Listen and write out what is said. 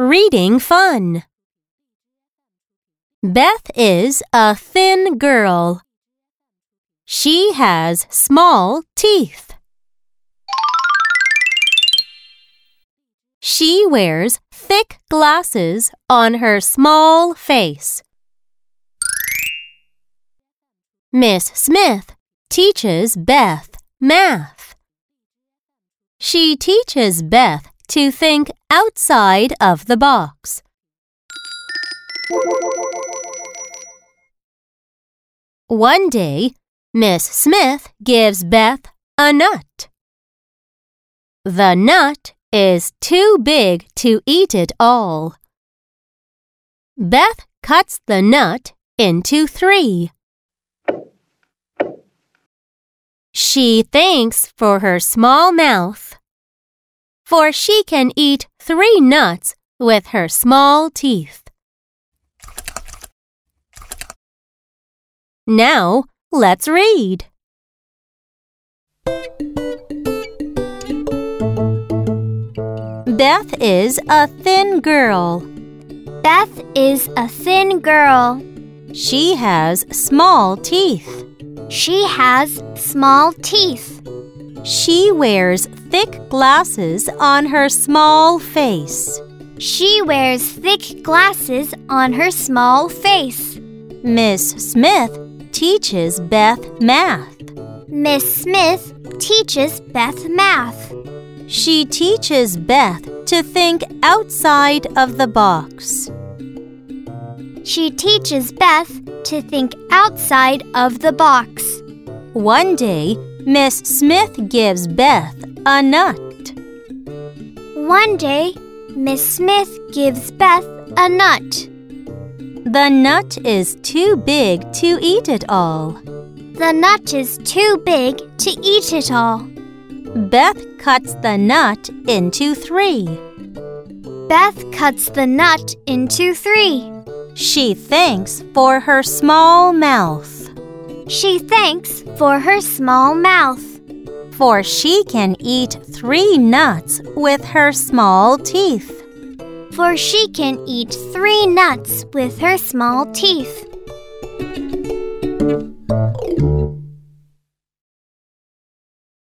Reading fun. Beth is a thin girl. She has small teeth. She wears thick glasses on her small face. Miss Smith teaches Beth math. She teaches Beth to think outside of the box. One day, Miss Smith gives Beth a nut. The nut is too big to eat it all. Beth cuts the nut into three. She thanks for her small mouth, for she can eat three nuts with her small teeth. Now, let's read. Beth is a thin girl. Beth is a thin girl. She has small teeth. She has small teeth. She wears thick glasses on her small face. She wears thick glasses on her small face. Miss Smith teaches Beth math. Miss Smith teaches Beth math. She teaches Beth to think outside of the box. She teaches Beth to think outside of the box. One day, Miss Smith gives Beth a nut. One day, Miss Smith gives Beth a nut. The nut is too big to eat it all. The nut is too big to eat it all. Beth cuts the nut into three. Beth cuts the nut into three. She thanks for her small mouth, She thanks for her small mouth, for she can eat three nuts with her small teeth. for she can eat three nuts with her small teeth.